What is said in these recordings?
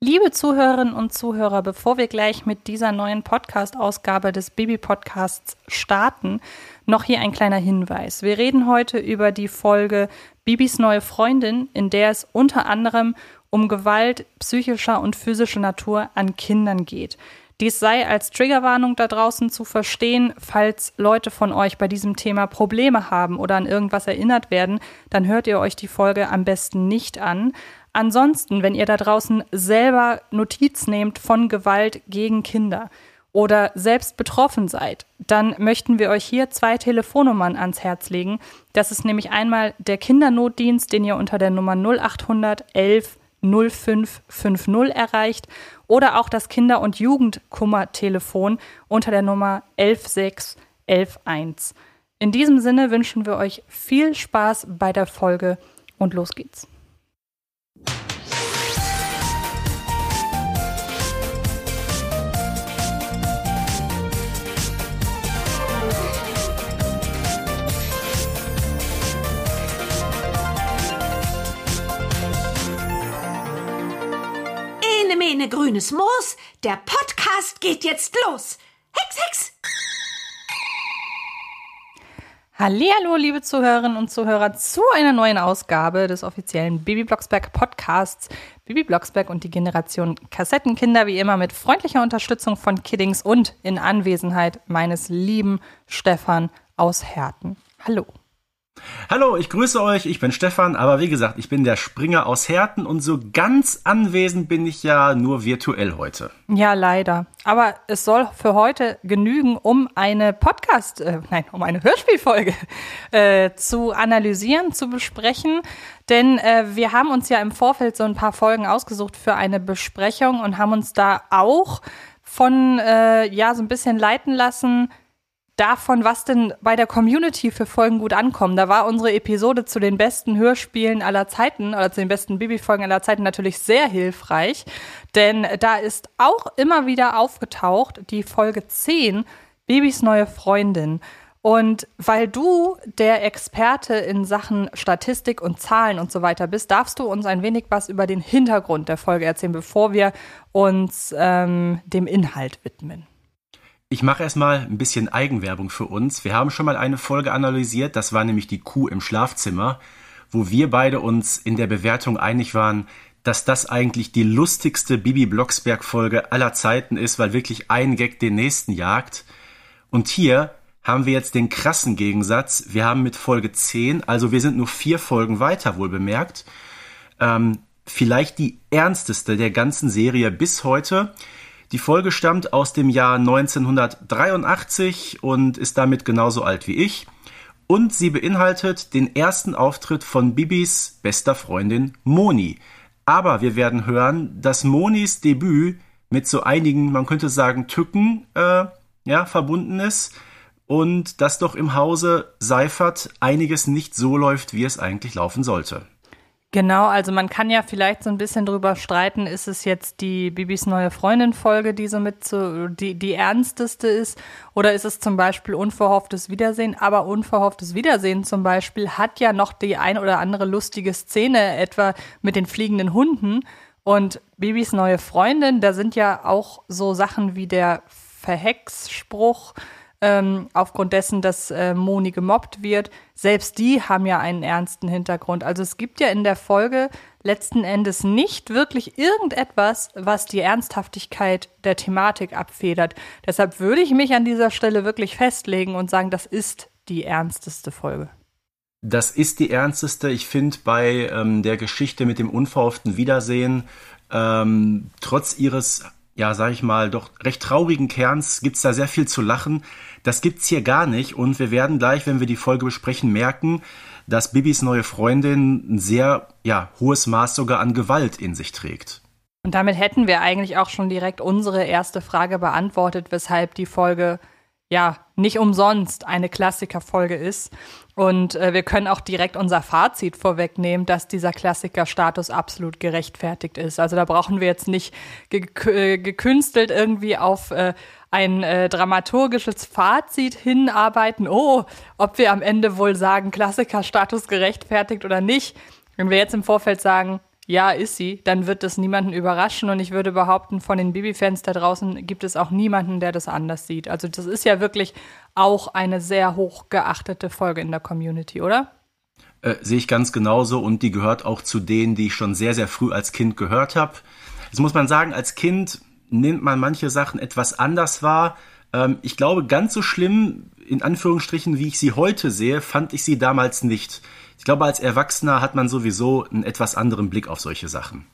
Liebe Zuhörerinnen und Zuhörer, bevor wir gleich mit dieser neuen Podcast-Ausgabe des Bibi-Podcasts starten, noch hier ein kleiner Hinweis. Wir reden heute über die Folge Bibis neue Freundin, in der es unter anderem um Gewalt psychischer und physischer Natur an Kindern geht. Dies sei als Triggerwarnung da draußen zu verstehen, falls Leute von euch bei diesem Thema Probleme haben oder an irgendwas erinnert werden, dann hört ihr euch die Folge am besten nicht an. Ansonsten, wenn ihr da draußen selber Notiz nehmt von Gewalt gegen Kinder oder selbst betroffen seid, dann möchten wir euch hier zwei Telefonnummern ans Herz legen. Das ist nämlich einmal der Kindernotdienst, den ihr unter der Nummer 0800 11 0550 erreicht oder auch das Kinder- und Jugendkummertelefon unter der Nummer 116 111. In diesem Sinne wünschen wir euch viel Spaß bei der Folge und los geht's. Mene grünes Moos, der Podcast geht jetzt los. Hex, Hex! Hallihallo, liebe Zuhörerinnen und Zuhörer, zu einer neuen Ausgabe des offiziellen Bibi Blocksberg Podcasts. Bibi Blocksberg und die Generation Kassettenkinder, wie immer mit freundlicher Unterstützung von Kiddings und in Anwesenheit meines lieben Stefan aus Herten. Hallo. Hallo, ich grüße euch, ich bin Stefan, aber wie gesagt, ich bin der Springer aus Herten und so ganz anwesend bin ich ja nur virtuell heute. Ja, leider. Aber es soll für heute genügen, um eine Podcast, äh, nein, um eine Hörspielfolge äh, zu analysieren, zu besprechen. Denn äh, wir haben uns ja im Vorfeld so ein paar Folgen ausgesucht für eine Besprechung und haben uns da auch von, äh, ja, so ein bisschen leiten lassen, davon, was denn bei der Community für Folgen gut ankommen. Da war unsere Episode zu den besten Hörspielen aller Zeiten oder zu den besten Bibi-Folgen aller Zeiten natürlich sehr hilfreich, denn da ist auch immer wieder aufgetaucht die Folge 10, Bibis neue Freundin. Und weil du der Experte in Sachen Statistik und Zahlen und so weiter bist, darfst du uns ein wenig was über den Hintergrund der Folge erzählen, bevor wir uns ähm, dem Inhalt widmen. Ich mache erstmal ein bisschen Eigenwerbung für uns. Wir haben schon mal eine Folge analysiert, das war nämlich die Kuh im Schlafzimmer, wo wir beide uns in der Bewertung einig waren, dass das eigentlich die lustigste Bibi Blocksberg Folge aller Zeiten ist, weil wirklich ein Gag den nächsten jagt. Und hier haben wir jetzt den krassen Gegensatz. Wir haben mit Folge 10, also wir sind nur vier Folgen weiter, wohl bemerkt, ähm, vielleicht die ernsteste der ganzen Serie bis heute. Die Folge stammt aus dem Jahr 1983 und ist damit genauso alt wie ich. Und sie beinhaltet den ersten Auftritt von Bibis bester Freundin Moni. Aber wir werden hören, dass Monis Debüt mit so einigen, man könnte sagen, Tücken äh, ja, verbunden ist und dass doch im Hause Seifert einiges nicht so läuft, wie es eigentlich laufen sollte. Genau, also man kann ja vielleicht so ein bisschen drüber streiten, ist es jetzt die Bibis neue Freundin-Folge, die so mit so, die, die ernsteste ist, oder ist es zum Beispiel unverhofftes Wiedersehen? Aber unverhofftes Wiedersehen zum Beispiel hat ja noch die ein oder andere lustige Szene, etwa mit den fliegenden Hunden. Und Bibis neue Freundin, da sind ja auch so Sachen wie der Verhex-Spruch, ähm, aufgrund dessen, dass äh, Moni gemobbt wird. Selbst die haben ja einen ernsten Hintergrund. Also es gibt ja in der Folge letzten Endes nicht wirklich irgendetwas, was die Ernsthaftigkeit der Thematik abfedert. Deshalb würde ich mich an dieser Stelle wirklich festlegen und sagen, das ist die ernsteste Folge. Das ist die ernsteste. Ich finde bei ähm, der Geschichte mit dem unverhofften Wiedersehen, ähm, trotz ihres ja, sag ich mal, doch recht traurigen Kerns gibt's da sehr viel zu lachen. Das gibt's hier gar nicht und wir werden gleich, wenn wir die Folge besprechen, merken, dass Bibis neue Freundin ein sehr ja, hohes Maß sogar an Gewalt in sich trägt. Und damit hätten wir eigentlich auch schon direkt unsere erste Frage beantwortet, weshalb die Folge ja nicht umsonst eine Klassikerfolge ist. Und äh, wir können auch direkt unser Fazit vorwegnehmen, dass dieser Klassikerstatus absolut gerechtfertigt ist. Also da brauchen wir jetzt nicht äh, gekünstelt irgendwie auf äh, ein äh, dramaturgisches Fazit hinarbeiten. Oh, ob wir am Ende wohl sagen, Klassikerstatus gerechtfertigt oder nicht. Wenn wir jetzt im Vorfeld sagen, ja, ist sie, dann wird das niemanden überraschen und ich würde behaupten, von den Bibi-Fans da draußen gibt es auch niemanden, der das anders sieht. Also das ist ja wirklich auch eine sehr hoch geachtete Folge in der Community, oder? Äh, sehe ich ganz genauso und die gehört auch zu denen, die ich schon sehr, sehr früh als Kind gehört habe. Jetzt muss man sagen, als Kind nimmt man manche Sachen etwas anders wahr. Ähm, ich glaube, ganz so schlimm, in Anführungsstrichen, wie ich sie heute sehe, fand ich sie damals nicht. Ich glaube, als Erwachsener hat man sowieso einen etwas anderen Blick auf solche Sachen.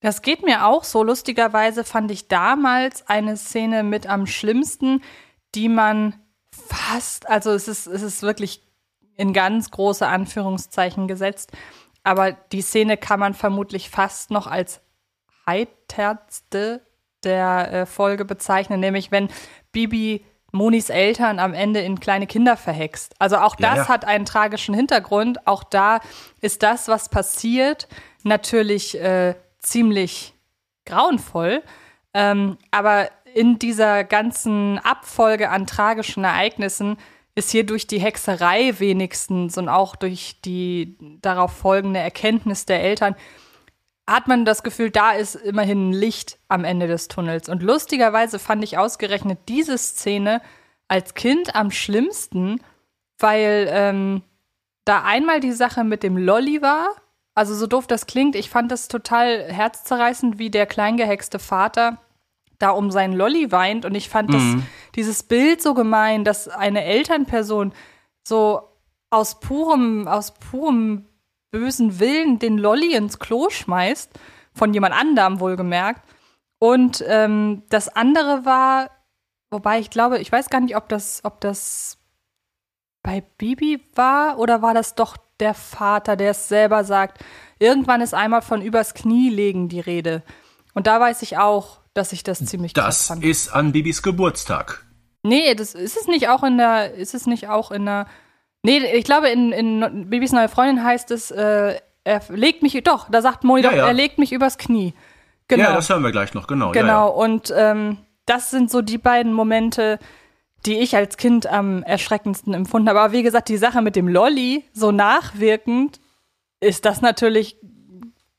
Das geht mir auch so. Lustigerweise fand ich damals eine Szene mit am schlimmsten, die man fast, also es ist, es ist wirklich in ganz große Anführungszeichen gesetzt. Aber die Szene kann man vermutlich fast noch als heiterste der äh, Folge bezeichnen, nämlich wenn Bibi Monis Eltern am Ende in kleine Kinder verhext. Also auch das ja, ja. hat einen tragischen Hintergrund. Auch da ist das, was passiert, natürlich äh, ziemlich grauenvoll. Ähm, aber in dieser ganzen Abfolge an tragischen Ereignissen ist hier durch die Hexerei wenigstens und auch durch die darauf folgende Erkenntnis der Eltern, hat man das Gefühl, da ist immerhin ein Licht am Ende des Tunnels. Und lustigerweise fand ich ausgerechnet diese Szene als Kind am schlimmsten, weil ähm, da einmal die Sache mit dem Lolly war. Also so doof das klingt, ich fand das total herzzerreißend, wie der kleingehexte Vater da um seinen Lolly weint. Und ich fand mhm. das, dieses Bild so gemein, dass eine Elternperson so aus purem, aus purem bösen Willen den Lolly ins Klo schmeißt, von jemand anderem wohlgemerkt. Und ähm, das andere war, wobei ich glaube, ich weiß gar nicht, ob das, ob das bei Bibi war oder war das doch der Vater, der es selber sagt. Irgendwann ist einmal von übers Knie legen die Rede. Und da weiß ich auch, dass ich das ziemlich das fand. Das ist an Bibis Geburtstag. Nee, das ist es nicht auch in der, ist es nicht auch in der, nee, ich glaube in, in Bibis neue Freundin heißt es, äh, er legt mich, doch, da sagt Moni ja, doch, ja. er legt mich übers Knie. Genau. Ja, das hören wir gleich noch, genau. Genau, und ähm, das sind so die beiden Momente, die ich als Kind am erschreckendsten empfunden habe. Aber wie gesagt, die Sache mit dem Lolly, so nachwirkend, ist das natürlich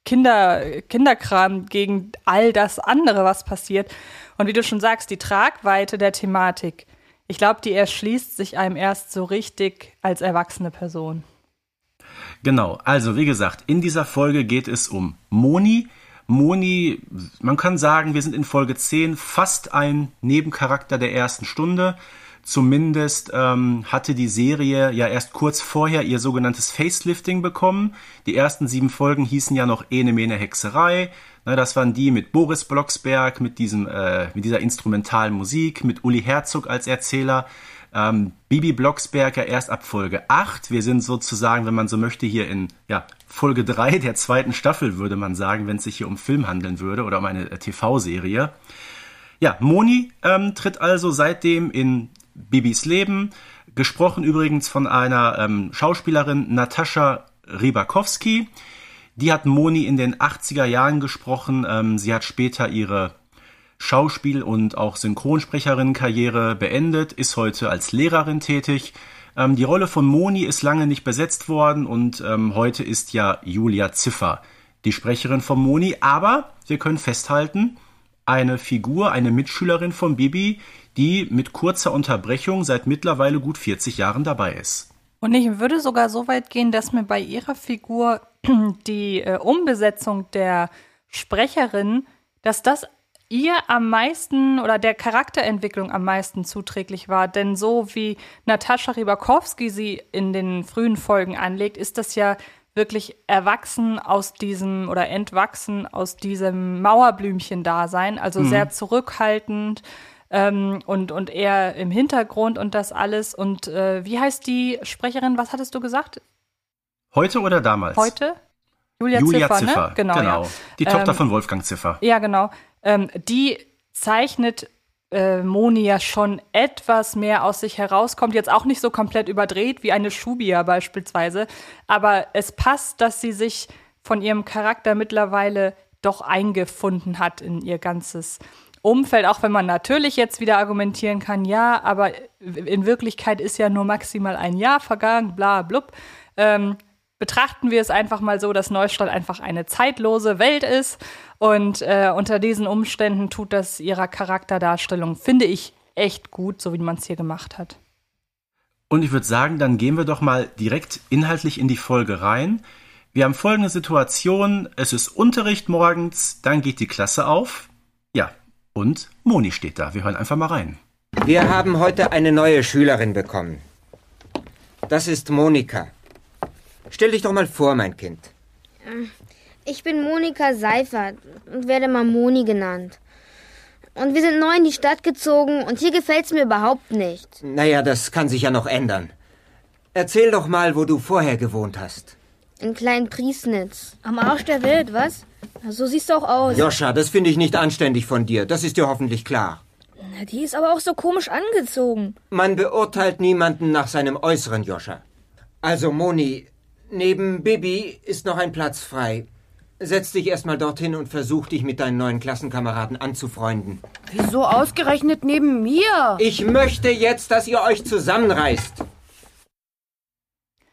Kinder, Kinderkram gegen all das andere, was passiert. Und wie du schon sagst, die Tragweite der Thematik, ich glaube, die erschließt sich einem erst so richtig als erwachsene Person. Genau, also wie gesagt, in dieser Folge geht es um Moni. Moni, man kann sagen, wir sind in Folge 10 fast ein Nebencharakter der ersten Stunde. Zumindest ähm, hatte die Serie ja erst kurz vorher ihr sogenanntes Facelifting bekommen. Die ersten sieben Folgen hießen ja noch Ene Mene Hexerei. Na, das waren die mit Boris Blocksberg, mit, diesem, äh, mit dieser instrumentalen Musik, mit Uli Herzog als Erzähler. Ähm, Bibi Blocksberg ja erst ab Folge 8. Wir sind sozusagen, wenn man so möchte, hier in ja, Folge 3 der zweiten Staffel, würde man sagen, wenn es sich hier um Film handeln würde oder um eine äh, TV-Serie. Ja, Moni ähm, tritt also seitdem in Bibis Leben. Gesprochen übrigens von einer ähm, Schauspielerin Natascha Rybakowski. Die hat Moni in den 80er Jahren gesprochen. Ähm, sie hat später ihre Schauspiel- und auch Synchronsprecherin-Karriere beendet, ist heute als Lehrerin tätig. Ähm, die Rolle von Moni ist lange nicht besetzt worden und ähm, heute ist ja Julia Ziffer die Sprecherin von Moni. Aber wir können festhalten, eine Figur, eine Mitschülerin von Bibi, die mit kurzer Unterbrechung seit mittlerweile gut 40 Jahren dabei ist. Und ich würde sogar so weit gehen, dass mir bei ihrer Figur die äh, Umbesetzung der Sprecherin, dass das ihr am meisten oder der Charakterentwicklung am meisten zuträglich war. Denn so wie Natascha Rybakowski sie in den frühen Folgen anlegt, ist das ja wirklich erwachsen aus diesem oder entwachsen aus diesem Mauerblümchen-Dasein, also mhm. sehr zurückhaltend, ähm, und, und eher im Hintergrund und das alles. Und äh, wie heißt die Sprecherin? Was hattest du gesagt? Heute oder damals? Heute? Julia, Julia Ziffer, Ziffer, ne? Genau. genau. Ja. Die Tochter ähm, von Wolfgang Ziffer. Ja, genau. Ähm, die zeichnet äh, Moni ja schon etwas mehr aus sich herauskommt. Jetzt auch nicht so komplett überdreht wie eine Schubia beispielsweise. Aber es passt, dass sie sich von ihrem Charakter mittlerweile doch eingefunden hat in ihr ganzes Umfeld, auch wenn man natürlich jetzt wieder argumentieren kann, ja, aber in Wirklichkeit ist ja nur maximal ein Jahr vergangen, bla blub. Ähm, betrachten wir es einfach mal so, dass Neustadt einfach eine zeitlose Welt ist. Und äh, unter diesen Umständen tut das ihrer Charakterdarstellung, finde ich, echt gut, so wie man es hier gemacht hat. Und ich würde sagen, dann gehen wir doch mal direkt inhaltlich in die Folge rein. Wir haben folgende Situation. Es ist Unterricht morgens, dann geht die Klasse auf. Ja, und Moni steht da. Wir hören einfach mal rein. Wir haben heute eine neue Schülerin bekommen. Das ist Monika. Stell dich doch mal vor, mein Kind. Ich bin Monika Seifert und werde mal Moni genannt. Und wir sind neu in die Stadt gezogen und hier gefällt's mir überhaupt nicht. Naja, das kann sich ja noch ändern. Erzähl doch mal, wo du vorher gewohnt hast. In Klein Priesnitz. Am Arsch der Welt, was? So siehst du auch aus. Joscha, das finde ich nicht anständig von dir. Das ist dir hoffentlich klar. Na, die ist aber auch so komisch angezogen. Man beurteilt niemanden nach seinem Äußeren, Joscha. Also, Moni, neben Bibi ist noch ein Platz frei. Setz dich erstmal dorthin und versuch dich mit deinen neuen Klassenkameraden anzufreunden. Wieso ausgerechnet neben mir? Ich möchte jetzt, dass ihr euch zusammenreißt.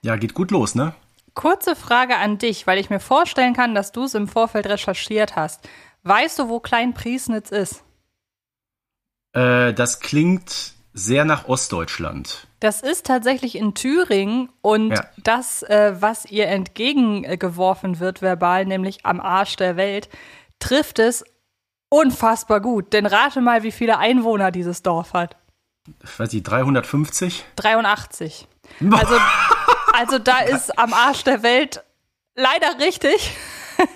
Ja, geht gut los, ne? Kurze Frage an dich, weil ich mir vorstellen kann, dass du es im Vorfeld recherchiert hast. Weißt du, wo Klein Priesnitz ist? Äh, das klingt sehr nach Ostdeutschland. Das ist tatsächlich in Thüringen und Ja. das, äh, was ihr entgegengeworfen wird verbal, nämlich am Arsch der Welt, trifft es unfassbar gut. Denn rate mal, wie viele Einwohner dieses Dorf hat. Ich weiß nicht, 350? 83. Also, also da ist am Arsch der Welt leider richtig.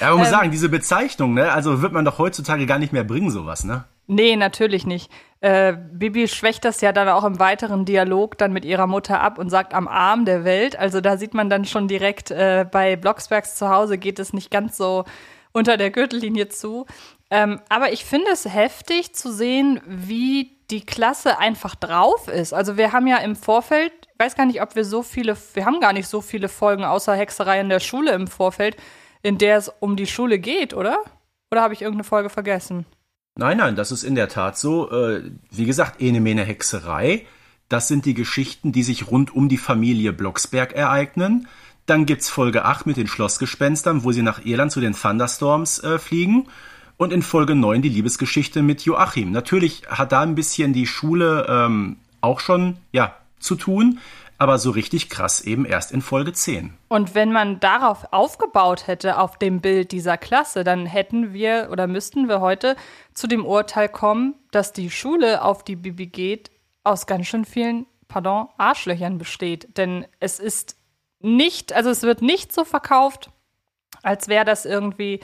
Ja, man muss sagen, diese Bezeichnung, ne? Also wird man doch heutzutage gar nicht mehr bringen, sowas, ne? Nee, natürlich nicht. Äh, Bibi schwächt das ja dann auch im weiteren Dialog dann mit ihrer Mutter ab und sagt am Arm der Welt. Also da sieht man dann schon direkt, äh, bei Blocksbergs zu Hause geht es nicht ganz so unter der Gürtellinie zu. Ähm, aber ich finde es heftig zu sehen, wie die Klasse einfach drauf ist. Also wir haben ja im Vorfeld, ich weiß gar nicht, ob wir so viele, wir haben gar nicht so viele Folgen außer Hexerei in der Schule im Vorfeld, in der es um die Schule geht, oder? Oder habe ich irgendeine Folge vergessen? Nein, nein, das ist in der Tat so. Äh, wie gesagt, Ene Mene Hexerei. Das sind die Geschichten, die sich rund um die Familie Blocksberg ereignen. Dann gibt's Folge 8 mit den Schlossgespenstern, wo sie nach Irland zu den Thunderstorms äh, fliegen. Und in Folge 9 die Liebesgeschichte mit Joachim. Natürlich hat da ein bisschen die Schule ähm, auch schon ja, zu tun, aber so richtig krass eben erst in Folge 10. Und wenn man darauf aufgebaut hätte, auf dem Bild dieser Klasse, dann hätten wir oder müssten wir heute zu dem Urteil kommen, dass die Schule, auf die Bibi geht, aus ganz schön vielen, pardon, Arschlöchern besteht. Denn es ist nicht, also es wird nicht so verkauft, als wäre das irgendwie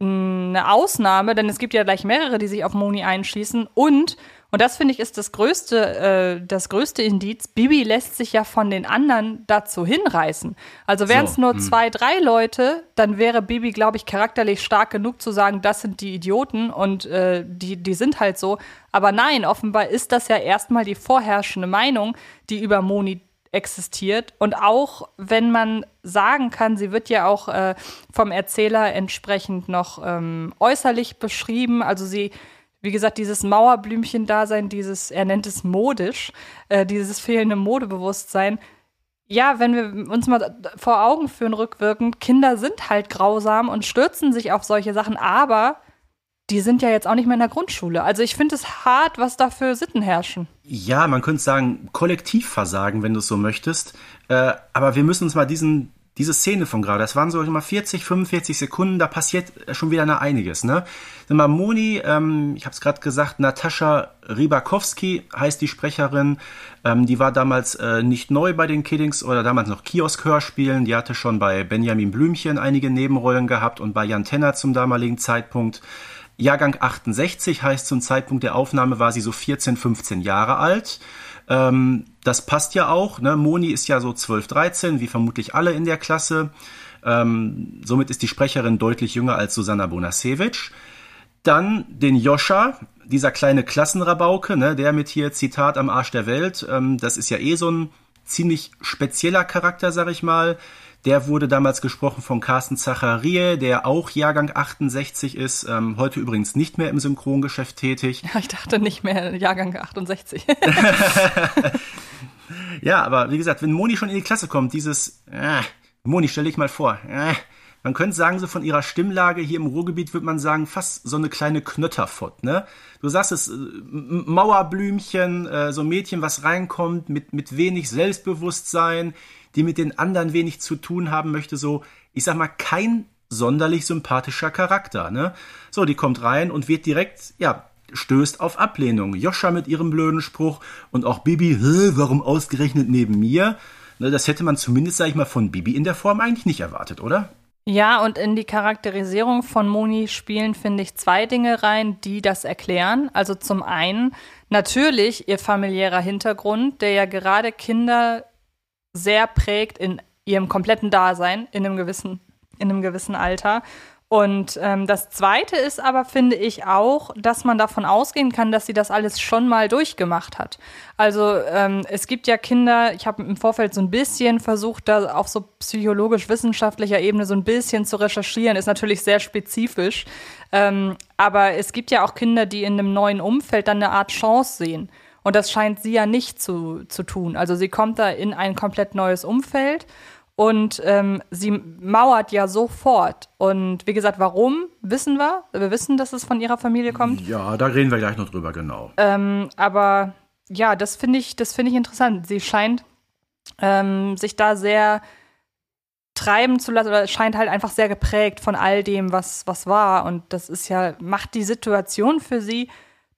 eine Ausnahme, denn es gibt ja gleich mehrere, die sich auf Moni einschließen. Und, und das finde ich ist das größte, äh, das größte Indiz, Bibi lässt sich ja von den anderen dazu hinreißen. Also wären es So, nur hm. zwei, drei Leute, dann wäre Bibi, glaube ich, charakterlich stark genug zu sagen, das sind die Idioten und äh, die, die sind halt so. Aber nein, offenbar ist das ja erstmal die vorherrschende Meinung, die über Moni existiert. Und auch wenn man sagen kann, sie wird ja auch äh, vom Erzähler entsprechend noch ähm, äußerlich beschrieben. Also sie, wie gesagt, dieses Mauerblümchen-Dasein, dieses, er nennt es modisch, äh, dieses fehlende Modebewusstsein. Ja, wenn wir uns mal vor Augen führen, rückwirkend, Kinder sind halt grausam und stürzen sich auf solche Sachen, aber die sind ja jetzt auch nicht mehr in der Grundschule. Also ich finde es hart, was da für Sitten herrschen. Ja, man könnte sagen, Kollektivversagen, wenn du es so möchtest. Äh, aber wir müssen uns mal diesen, diese Szene von gerade, das waren so immer 40, 45 Sekunden, da passiert schon wieder einiges. Ne? Mal, Moni, ähm, ich habe es gerade gesagt, Natascha Rybakowski heißt die Sprecherin. Ähm, die war damals äh, nicht neu bei den Kiddings oder damals noch Kiosk-Hörspielen. Die hatte schon bei Benjamin Blümchen einige Nebenrollen gehabt und bei Jan Tenner zum damaligen Zeitpunkt. Jahrgang 68 heißt zum Zeitpunkt der Aufnahme war sie so 14, 15 Jahre alt. Ähm, das passt ja auch. Ne? Moni ist ja so 12, 13, wie vermutlich alle in der Klasse. Ähm, somit ist die Sprecherin deutlich jünger als Susanna Bonasewicz. Dann den Joscha, dieser kleine Klassenrabauke, ne, der mit hier Zitat am Arsch der Welt. Ähm, das ist ja eh so ein ziemlich spezieller Charakter, sag ich mal. Der wurde damals gesprochen von Carsten Zacharie, der auch Jahrgang 68 ist, ähm, heute übrigens nicht mehr im Synchrongeschäft tätig. Ich dachte nicht mehr Jahrgang 68. Ja, aber wie gesagt, wenn Moni schon in die Klasse kommt, dieses, äh, Moni, stell dich mal vor. Äh, man könnte sagen, so von ihrer Stimmlage hier im Ruhrgebiet würde man sagen, fast so eine kleine Knötterfott, ne? Du sagst es, äh, Mauerblümchen, äh, so ein Mädchen, was reinkommt, mit, mit wenig Selbstbewusstsein, die mit den anderen wenig zu tun haben möchte, so, ich sag mal, kein sonderlich sympathischer Charakter, ne? So, die kommt rein und wird direkt, ja, stößt auf Ablehnung. Joscha mit ihrem blöden Spruch und auch Bibi, warum ausgerechnet neben mir? Ne, das hätte man zumindest, sag ich mal, von Bibi in der Form eigentlich nicht erwartet, oder? Ja, und in die Charakterisierung von Moni spielen, finde ich, zwei Dinge rein, die das erklären. Also zum einen natürlich ihr familiärer Hintergrund, der ja gerade Kinder sehr prägt in ihrem kompletten Dasein, in einem gewissen, in einem gewissen Alter. Und ähm, das Zweite ist aber, finde ich auch, dass man davon ausgehen kann, dass sie das alles schon mal durchgemacht hat. Also ähm, es gibt ja Kinder, ich habe im Vorfeld so ein bisschen versucht, da auf so psychologisch-wissenschaftlicher Ebene so ein bisschen zu recherchieren, ist natürlich sehr spezifisch. Ähm, aber es gibt ja auch Kinder, die in einem neuen Umfeld dann eine Art Chance sehen. Und das scheint sie ja nicht zu, zu tun. Also sie kommt da in ein komplett neues Umfeld und ähm, sie mauert ja sofort. Und wie gesagt, warum, wissen wir. Wir wissen, dass es von ihrer Familie kommt. Ja, da reden wir gleich noch drüber, genau. Ähm, aber ja, das finde ich, das finde ich interessant. Sie scheint ähm, sich da sehr treiben zu lassen oder scheint halt einfach sehr geprägt von all dem, was, was war. Und das ist ja, macht die Situation für sie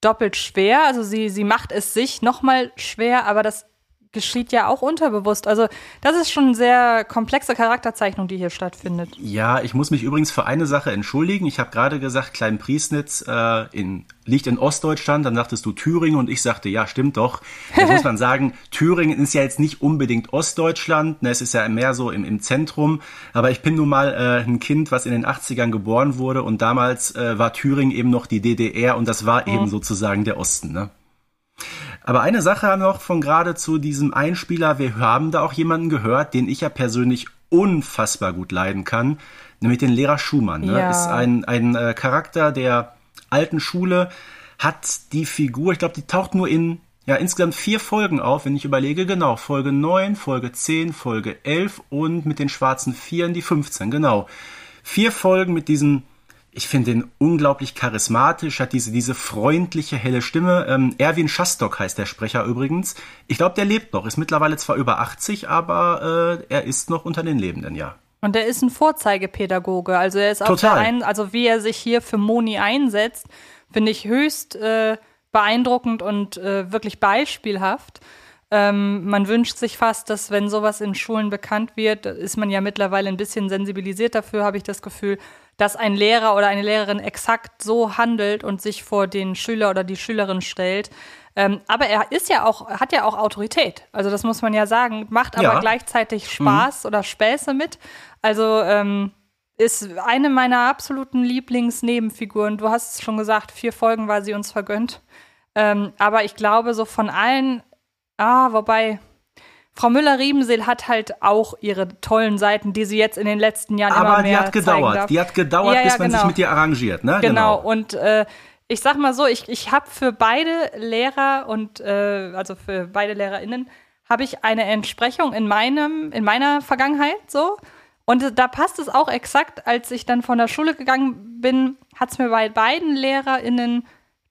doppelt schwer. Also sie, sie macht es sich nochmal schwer, aber das geschieht ja auch unterbewusst. Also das ist schon eine sehr komplexe Charakterzeichnung, die hier stattfindet. Ja, ich muss mich übrigens für eine Sache entschuldigen. Ich habe gerade gesagt, Klein Priesnitz äh, in, liegt in Ostdeutschland. Dann sagtest du Thüringen und ich sagte, ja, stimmt doch. Jetzt muss man sagen, Thüringen ist ja jetzt nicht unbedingt Ostdeutschland. Ne, es ist ja mehr so im, im Zentrum. Aber ich bin nun mal äh, ein Kind, was in den 80ern geboren wurde und damals äh, war Thüringen eben noch die DDR und das war mhm. eben sozusagen der Osten. Ne? Aber eine Sache noch von gerade zu diesem Einspieler. Wir haben da auch jemanden gehört, den ich ja persönlich unfassbar gut leiden kann, nämlich den Lehrer Schumann. Ne? Ja. Ist ein, ein äh, Charakter der alten Schule, hat die Figur, ich glaube, die taucht nur in ja, insgesamt vier Folgen auf, wenn ich überlege, genau, Folge 9, Folge 10, Folge 11 und mit den schwarzen Vieren die 15, genau. Vier Folgen mit diesem ich finde ihn unglaublich charismatisch, hat diese, diese freundliche, helle Stimme. Ähm, Erwin Schastock heißt der Sprecher übrigens. Ich glaube, der lebt noch, ist mittlerweile zwar über 80, aber äh, er ist noch unter den Lebenden, ja. Und er ist ein Vorzeigepädagoge. Also er ist auch ein, also wie er sich hier für Moni einsetzt, finde ich höchst äh, beeindruckend und äh, wirklich beispielhaft. Ähm, man wünscht sich fast, dass wenn sowas in Schulen bekannt wird, ist man ja mittlerweile ein bisschen sensibilisiert dafür, habe ich das Gefühl, dass ein Lehrer oder eine Lehrerin exakt so handelt und sich vor den Schüler oder die Schülerin stellt. Ähm, aber er ist ja auch, hat ja auch Autorität. Also das muss man ja sagen, macht aber Ja. gleichzeitig Spaß oder Späße mit. Also ähm, ist eine meiner absoluten Lieblingsnebenfiguren. Du hast es schon gesagt, vier Folgen war sie uns vergönnt. Ähm, aber ich glaube, so von allen, ah, wobei, Frau Müller-Riebenseel hat halt auch ihre tollen Seiten, die sie jetzt in den letzten Jahren immer Aber mehr die hat gedauert. Die hat gedauert, Ja, ja, bis man genau. sich mit ihr arrangiert, ne? Genau, und äh, ich sag mal so, ich, ich habe für beide Lehrer und äh, also für beide LehrerInnen habe ich eine Entsprechung in meinem, in meiner Vergangenheit so. Und da passt es auch exakt, als ich dann von der Schule gegangen bin, hat es mir bei beiden LehrerInnen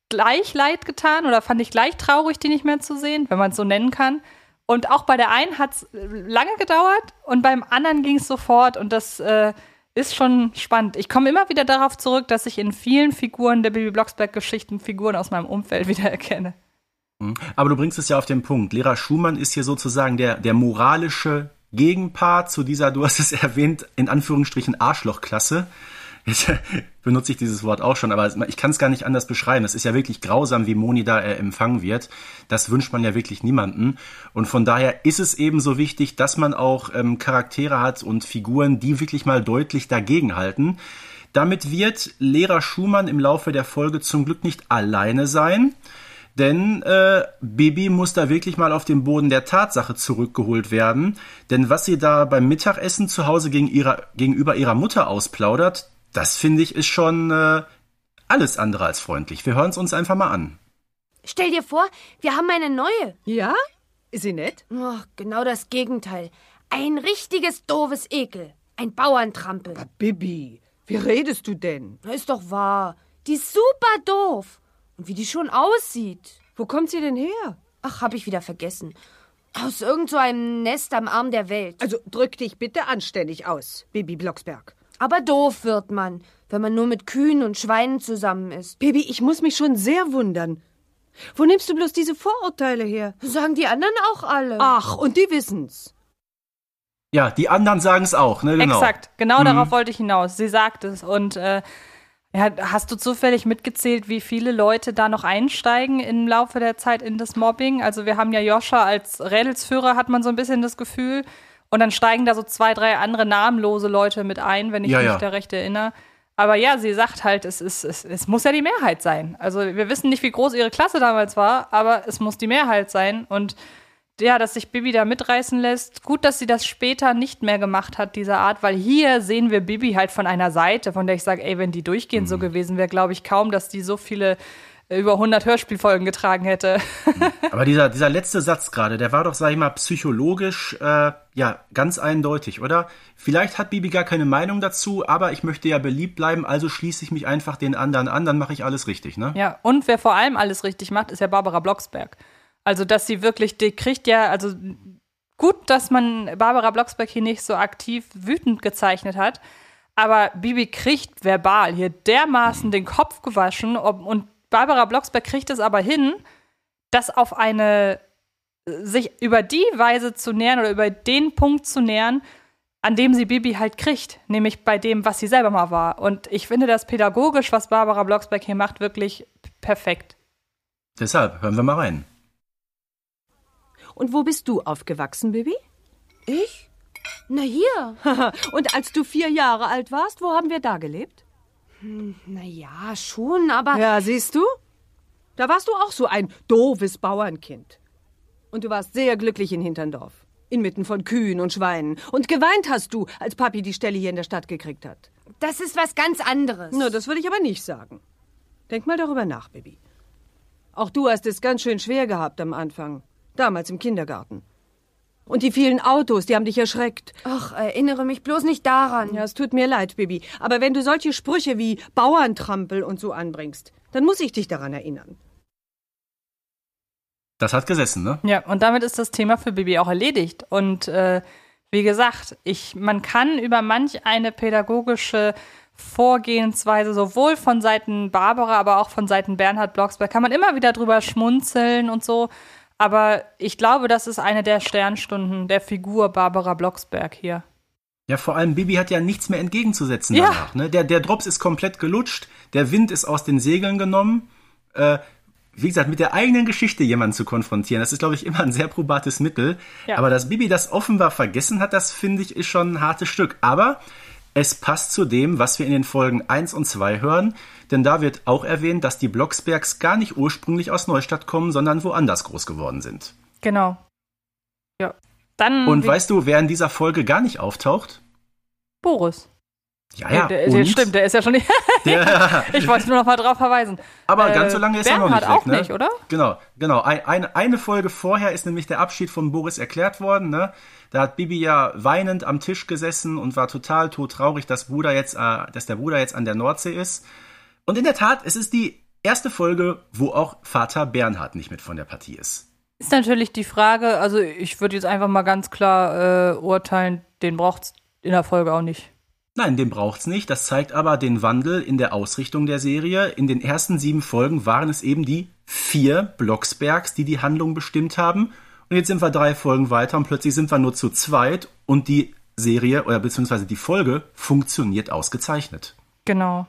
gleich leid getan oder fand ich gleich traurig, die nicht mehr zu sehen, wenn man es so nennen kann. Und auch bei der einen hat es lange gedauert und beim anderen ging es sofort und das äh, ist schon spannend. Ich komme immer wieder darauf zurück, dass ich in vielen Figuren der Bibi Blocksberg-Geschichten Figuren aus meinem Umfeld wiedererkenne. Aber du bringst es ja auf den Punkt. Lehrer Schumann ist hier sozusagen der, der moralische Gegenpart zu dieser, du hast es erwähnt, in Anführungsstrichen Arschlochklasse. benutze ich dieses Wort auch schon, aber ich kann es gar nicht anders beschreiben. Es ist ja wirklich grausam, wie Moni da äh, empfangen wird. Das wünscht man ja wirklich niemanden. Und von daher ist es eben so wichtig, dass man auch ähm, Charaktere hat und Figuren, die wirklich mal deutlich dagegenhalten. Damit wird Lehrer Schumann im Laufe der Folge zum Glück nicht alleine sein. Denn äh, Bibi muss da wirklich mal auf den Boden der Tatsache zurückgeholt werden. Denn was sie da beim Mittagessen zu Hause gegen ihrer, gegenüber ihrer Mutter ausplaudert, das finde ich ist schon äh, alles andere als freundlich. Wir hören es uns einfach mal an. Stell dir vor, wir haben eine neue. Ja? Ist sie nett? Oh, genau das Gegenteil. Ein richtiges doofes Ekel. Ein Bauerntrampel. Bibi, wie redest du denn? Na, Ist doch wahr. Die ist super doof. Und wie die schon aussieht. Wo kommt sie denn her? Ach, hab ich wieder vergessen. Aus irgend so einem Nest am Arm der Welt. Also drück dich bitte anständig aus, Bibi Blocksberg. Aber doof wird man, wenn man nur mit Kühen und Schweinen zusammen ist. Bibi, ich muss mich schon sehr wundern. Wo nimmst du bloß diese Vorurteile her? Sagen die anderen auch alle. Ach, und die wissen's. Ja, die anderen sagen es auch, ne? Genau. Exakt, genau darauf wollte ich hinaus. Sie sagt es. Und äh, ja, hast du zufällig mitgezählt, wie viele Leute da noch einsteigen im Laufe der Zeit in das Mobbing? Also wir haben ja Joscha als Rädelsführer, hat man so ein bisschen das Gefühl. Und dann steigen da so zwei, drei andere namenlose Leute mit ein, wenn ich Ja, mich ja. da recht erinnere. Aber ja, sie sagt halt, es, ist, es, es muss ja die Mehrheit sein. Also wir wissen nicht, wie groß ihre Klasse damals war, aber es muss die Mehrheit sein. Und ja, dass sich Bibi da mitreißen lässt. Gut, dass sie das später nicht mehr gemacht hat, dieser Art, weil hier sehen wir Bibi halt von einer Seite, von der ich sage, ey, wenn die durchgehend Mhm. so gewesen wäre, glaube ich kaum, dass die so viele über 100 Hörspielfolgen getragen hätte. Aber dieser, dieser letzte Satz gerade, der war doch, sag ich mal, psychologisch, äh, ja, ganz eindeutig, oder? Vielleicht hat Bibi gar keine Meinung dazu, aber ich möchte ja beliebt bleiben, also schließe ich mich einfach den anderen an, dann mache ich alles richtig, ne? Ja, und wer vor allem alles richtig macht, ist ja Barbara Blocksberg. Also, dass sie wirklich, die kriegt ja, also gut, dass man Barbara Blocksberg hier nicht so aktiv wütend gezeichnet hat, aber Bibi kriegt verbal hier dermaßen den Kopf gewaschen und Barbara Blocksberg kriegt es aber hin, das auf eine, sich über die Weise zu nähern oder über den Punkt zu nähern, an dem sie Bibi halt kriegt, nämlich bei dem, was sie selber mal war. Und ich finde das pädagogisch, was Barbara Blocksberg hier macht, wirklich perfekt. Deshalb, hören wir mal rein. Und wo bist du aufgewachsen, Bibi? Ich? Na hier. Und als du vier Jahre alt warst, wo haben wir da gelebt? Na ja, schon, aber Ja, siehst du? Da warst du auch so ein doofes Bauernkind. Und du warst sehr glücklich in Hinterndorf. Inmitten von Kühen und Schweinen. Und geweint hast du, als Papi die Stelle hier in der Stadt gekriegt hat. das ist was ganz anderes. Na, das würde ich aber nicht sagen. Denk mal darüber nach, Bibi. Auch du hast es ganz schön schwer gehabt am Anfang. Damals im Kindergarten. Und die vielen Autos, die haben dich erschreckt. Ach, erinnere mich bloß nicht daran. Ja, es tut mir leid, Bibi. Aber wenn du solche Sprüche wie Bauerntrampel und so anbringst, dann muss ich dich daran erinnern. Das hat gesessen, ne? Ja, und damit ist das Thema für Bibi auch erledigt. Und äh, wie gesagt, ich, man kann über manch eine pädagogische Vorgehensweise sowohl von Seiten Barbara, aber auch von Seiten Bernhard Blocksberg, kann man immer wieder drüber schmunzeln und so. Aber ich glaube, das ist eine der Sternstunden der Figur Barbara Blocksberg hier. Ja, vor allem Bibi hat ja nichts mehr entgegenzusetzen Ja. danach. Ne? Der, der Drops ist komplett gelutscht, der Wind ist aus den Segeln genommen. Äh, wie gesagt, mit der eigenen Geschichte jemanden zu konfrontieren, das ist, glaube ich, immer ein sehr probates Mittel. Ja. Aber dass Bibi das offenbar vergessen hat, das finde ich, ist schon ein hartes Stück. Aber es passt zu dem, was wir in den Folgen 1 und 2 hören, denn da wird auch erwähnt, dass die Blocksbergs gar nicht ursprünglich aus Neustadt kommen, sondern woanders groß geworden sind. Genau. Ja. Dann Und weißt du, wer in dieser Folge gar nicht auftaucht? Boris. Ja, ja. der, der, und stimmt, der ist ja schon nicht. Der, ich wollte nur noch mal drauf verweisen. Aber Äh, ganz so lange ist er noch Bernhard nicht weg, auch ne? nicht, oder? Genau, genau. Ein, eine, eine Folge vorher ist nämlich der Abschied von Boris erklärt worden, ne? Da hat Bibi ja weinend am Tisch gesessen und war total todtraurig, dass Bruder jetzt, äh, dass der Bruder jetzt an der Nordsee ist. Und in der Tat, es ist die erste Folge, wo auch Vater Bernhard nicht mit von der Partie ist. Ist natürlich die Frage, also ich würde jetzt einfach mal ganz klar äh, urteilen, den braucht's in der Folge auch nicht. Nein, den braucht's nicht. Das zeigt aber den Wandel in der Ausrichtung der Serie. In den ersten sieben Folgen waren es eben die vier Blocksbergs, die die Handlung bestimmt haben. Und jetzt sind wir drei Folgen weiter und plötzlich sind wir nur zu zweit und die Serie oder beziehungsweise die Folge funktioniert ausgezeichnet. Genau.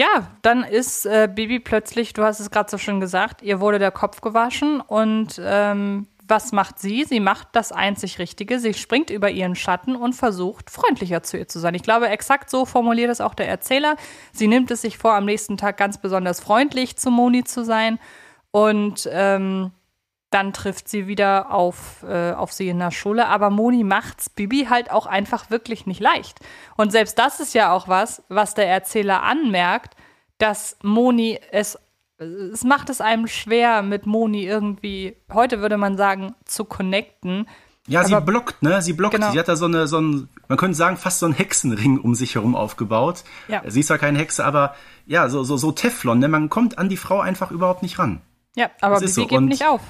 Ja, dann ist äh, Bibi plötzlich, du hast es gerade so schön gesagt, ihr wurde der Kopf gewaschen und ähm, was macht sie? Sie macht das einzig Richtige. Sie springt über ihren Schatten und versucht, freundlicher zu ihr zu sein. Ich glaube, exakt so formuliert es auch der Erzähler. Sie nimmt es sich vor, am nächsten Tag ganz besonders freundlich zu Moni zu sein und ähm, dann trifft sie wieder auf, äh, auf sie in der Schule. Aber Moni macht's Bibi halt auch einfach wirklich nicht leicht. Und selbst das ist ja auch was, was der Erzähler anmerkt, dass Moni es, es macht es einem schwer, mit Moni irgendwie, heute würde man sagen, zu connecten, Ja, sie Aber- blockt, ne? Sie blockt. Genau. Sie hat da so eine, so ein, man könnte sagen, fast so einen Hexenring um sich herum aufgebaut. Ja. Sie ist zwar keine Hexe, aber ja, so, so, so Teflon, ne? Man kommt an die Frau einfach überhaupt nicht ran. Ja, aber ist so. gibt Und- nicht auf.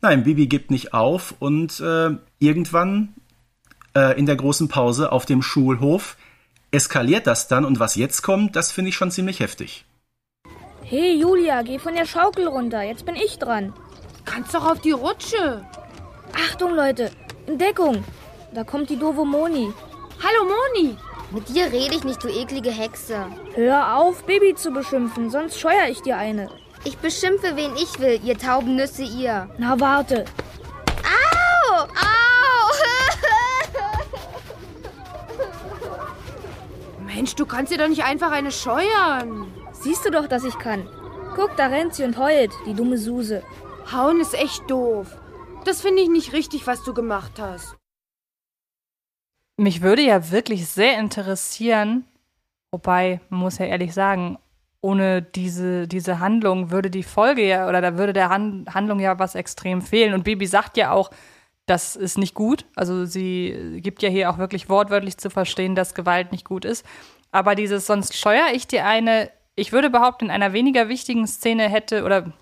Nein, Bibi gibt nicht auf und äh, irgendwann äh, in der großen Pause auf dem Schulhof eskaliert das dann und was jetzt kommt, das finde ich schon ziemlich heftig. Hey Julia, geh von der Schaukel runter. Jetzt bin ich dran. Kannst doch auf die Rutsche. Achtung, Leute. In Deckung. Da kommt die doofe Moni. Hallo Moni. Mit dir rede ich nicht, du eklige Hexe. Hör auf, Baby zu beschimpfen, sonst scheuer ich dir eine. Ich beschimpfe, wen ich will, ihr tauben Nüsse, ihr. Na warte. Au! Au! Mensch, du kannst dir doch nicht einfach eine scheuern. Siehst du doch, dass ich kann. Guck, da rennt sie und heult, die dumme Suse. Hauen ist echt doof. Das finde ich nicht richtig, was du gemacht hast. Mich würde ja wirklich sehr interessieren, wobei, man muss ja ehrlich sagen, ohne diese, diese Handlung würde die Folge ja, oder da würde der Han Handlung ja was extrem fehlen. Und Bibi sagt ja auch, das ist nicht gut. Also sie gibt ja hier auch wirklich wortwörtlich zu verstehen, dass Gewalt nicht gut ist. Aber dieses, sonst scheuer ich dir eine, ich würde behaupten, in einer weniger wichtigen Szene hätte oder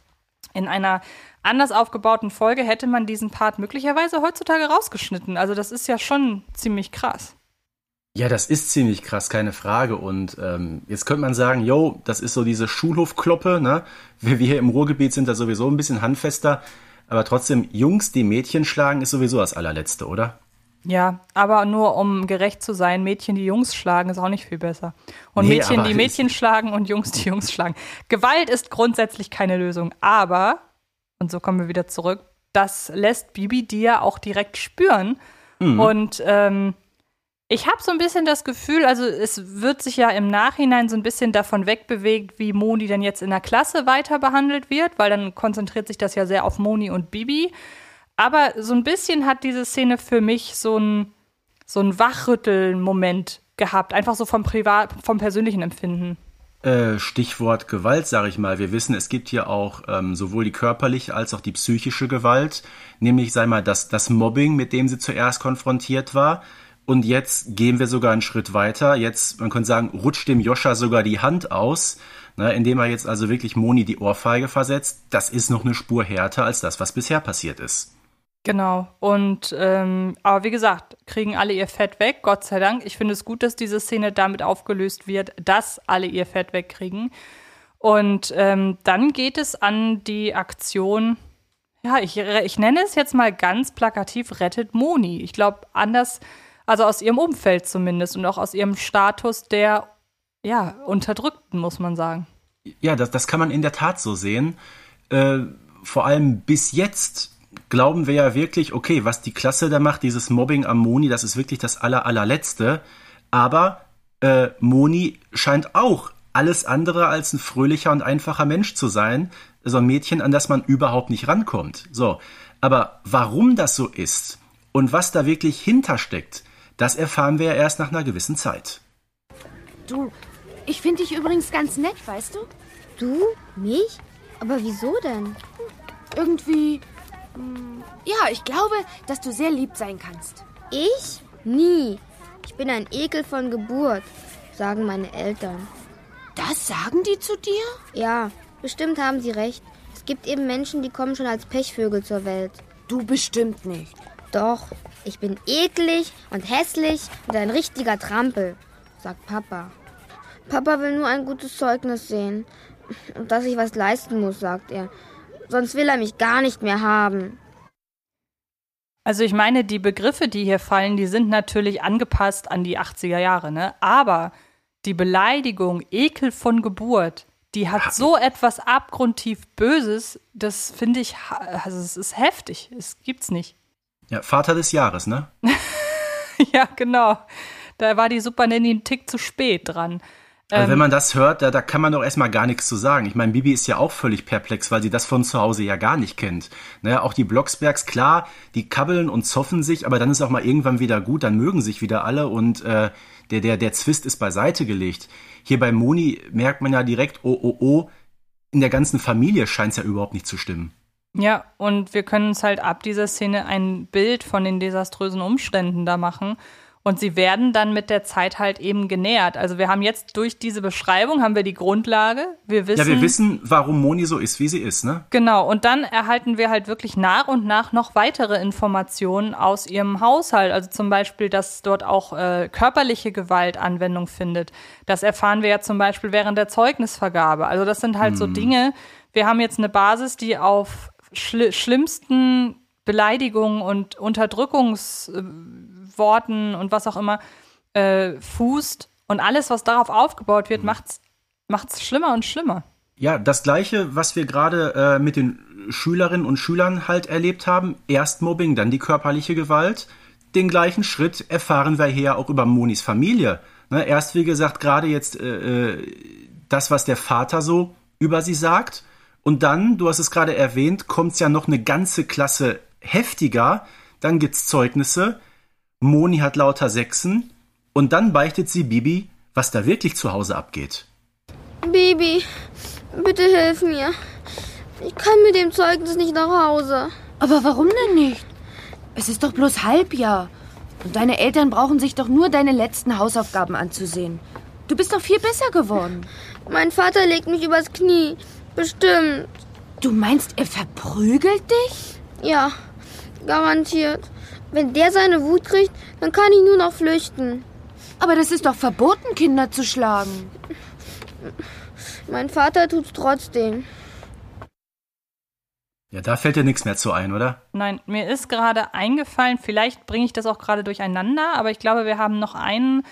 in einer anders aufgebauten Folge hätte man diesen Part möglicherweise heutzutage rausgeschnitten. Also das ist ja schon ziemlich krass. Ja, das ist ziemlich krass, keine Frage. Und ähm, jetzt könnte man sagen, yo, das ist so diese Schulhofkloppe, ne? Wir, wir hier im Ruhrgebiet sind da sowieso ein bisschen handfester. Aber trotzdem, Jungs, die Mädchen schlagen, ist sowieso das allerletzte, oder? Ja, aber nur um gerecht zu sein, Mädchen, die Jungs schlagen, ist auch nicht viel besser. Und Nee, Mädchen, die Mädchen schlagen und Jungs, die Jungs schlagen. Gewalt ist grundsätzlich keine Lösung, aber, und so kommen wir wieder zurück, das lässt Bibi dir auch direkt spüren. Und ähm, ich habe so ein bisschen das Gefühl, also es wird sich ja im Nachhinein so ein bisschen davon wegbewegt, wie Moni denn jetzt in der Klasse weiter behandelt wird, weil dann konzentriert sich das ja sehr auf Moni und Bibi. Aber so ein bisschen hat diese Szene für mich so ein, so ein Wachrütteln-Moment gehabt, einfach so vom Privat, vom persönlichen Empfinden. Äh, Stichwort Gewalt, sage ich mal. Wir wissen, es gibt hier auch ähm, sowohl die körperliche als auch die psychische Gewalt, nämlich, sei mal, das, das Mobbing, mit dem sie zuerst konfrontiert war. Und jetzt gehen wir sogar einen Schritt weiter. Jetzt, man könnte sagen, rutscht dem Joscha sogar die Hand aus, ne, indem er jetzt also wirklich Moni die Ohrfeige versetzt. Das ist noch eine Spur härter als das, was bisher passiert ist. Genau. Und ähm, aber wie gesagt, kriegen alle ihr Fett weg, Gott sei Dank. Ich finde es gut, dass diese Szene damit aufgelöst wird, dass alle ihr Fett wegkriegen. Und ähm, dann geht es an die Aktion, ja, ich, ich nenne es jetzt mal ganz plakativ, rettet Moni. Ich glaube, anders, also aus ihrem Umfeld zumindest und auch aus ihrem Status der, ja, Unterdrückten, muss man sagen. Ja, das, das kann man in der Tat so sehen. Äh, vor allem bis jetzt glauben wir ja wirklich, okay, was die Klasse da macht, dieses Mobbing am Moni, das ist wirklich das aller, allerletzte. Aber äh, Moni scheint auch alles andere als ein fröhlicher und einfacher Mensch zu sein. So ein Mädchen, an das man überhaupt nicht rankommt. So. Aber warum das so ist und was da wirklich hintersteckt, das erfahren wir ja erst nach einer gewissen Zeit. Du, ich finde dich übrigens ganz nett, weißt du? Du? Mich? Aber wieso denn? Irgendwie. hm, Ja, ich glaube, dass du sehr lieb sein kannst. Ich? Nie. Ich bin ein Ekel von Geburt, sagen meine Eltern. Das sagen die zu dir? Ja, bestimmt haben sie recht. Es gibt eben Menschen, die kommen schon als Pechvögel zur Welt. Du bestimmt nicht. Doch, ich bin eklig und hässlich und ein richtiger Trampel, sagt Papa. Papa will nur ein gutes Zeugnis sehen. Und dass ich was leisten muss, sagt er. Sonst will er mich gar nicht mehr haben. Also ich meine, die Begriffe, die hier fallen, die sind natürlich angepasst an die 80er Jahre, ne? Aber die Beleidigung Ekel von Geburt, die hat so etwas abgrundtief Böses, das finde ich, also es ist heftig. Es gibt's nicht. Ja, Vater des Jahres, ne? ja, genau. Da war die Super Nanny einen Tick zu spät dran. Also wenn man das hört, da, da kann man doch erstmal gar nichts zu sagen. Ich meine, Bibi ist ja auch völlig perplex, weil sie das von zu Hause ja gar nicht kennt. Naja, auch die Blocksbergs, klar, die kabbeln und zoffen sich, aber dann ist auch mal irgendwann wieder gut, dann mögen sich wieder alle und äh, der, der, der Zwist ist beiseite gelegt. Hier bei Moni merkt man ja direkt, oh, oh, oh, in der ganzen Familie scheint es ja überhaupt nicht zu stimmen. Ja, und wir können uns halt ab dieser Szene ein Bild von den desaströsen Umständen da machen. Und sie werden dann mit der Zeit halt eben genährt. Also wir haben jetzt durch diese Beschreibung haben wir die Grundlage. Wir wissen, ja, wir wissen, warum Moni so ist, wie sie ist, ne? Genau. Und dann erhalten wir halt wirklich nach und nach noch weitere Informationen aus ihrem Haushalt. Also zum Beispiel, dass dort auch äh, körperliche Gewalt Anwendung findet. Das erfahren wir ja zum Beispiel während der Zeugnisvergabe. Also das sind halt hm. so Dinge. Wir haben jetzt eine Basis, die auf schli schlimmsten Beleidigungen und Unterdrückungs äh, Worten und was auch immer äh, fußt. Und alles, was darauf aufgebaut wird, macht's, macht's schlimmer und schlimmer. Ja, das gleiche, was wir gerade äh, mit den Schülerinnen und Schülern halt erlebt haben. Erst Mobbing, dann die körperliche Gewalt. Den gleichen Schritt erfahren wir hier auch über Monis Familie. Ne, erst, wie gesagt, gerade jetzt äh, äh das, was der Vater so über sie sagt. Und dann, du hast es gerade erwähnt, kommt's ja noch eine ganze Klasse heftiger. Dann gibt's Zeugnisse, Moni hat lauter Sechsen und dann beichtet sie Bibi, was da wirklich zu Hause abgeht. Bibi, bitte hilf mir. Ich kann mit dem Zeugnis nicht nach Hause. Aber warum denn nicht? Es ist doch bloß Halbjahr. Und deine Eltern brauchen sich doch nur deine letzten Hausaufgaben anzusehen. Du bist doch viel besser geworden. Mein Vater legt mich übers Knie. Bestimmt. Du meinst, er verprügelt dich? Ja, garantiert. Wenn der seine Wut kriegt, dann kann ich nur noch flüchten. Aber das ist doch verboten, Kinder zu schlagen. Mein Vater tut's trotzdem. Ja, da fällt dir nichts mehr zu ein, oder? Nein, mir ist gerade eingefallen, vielleicht bringe ich das auch gerade durcheinander, aber ich glaube, wir haben noch einen,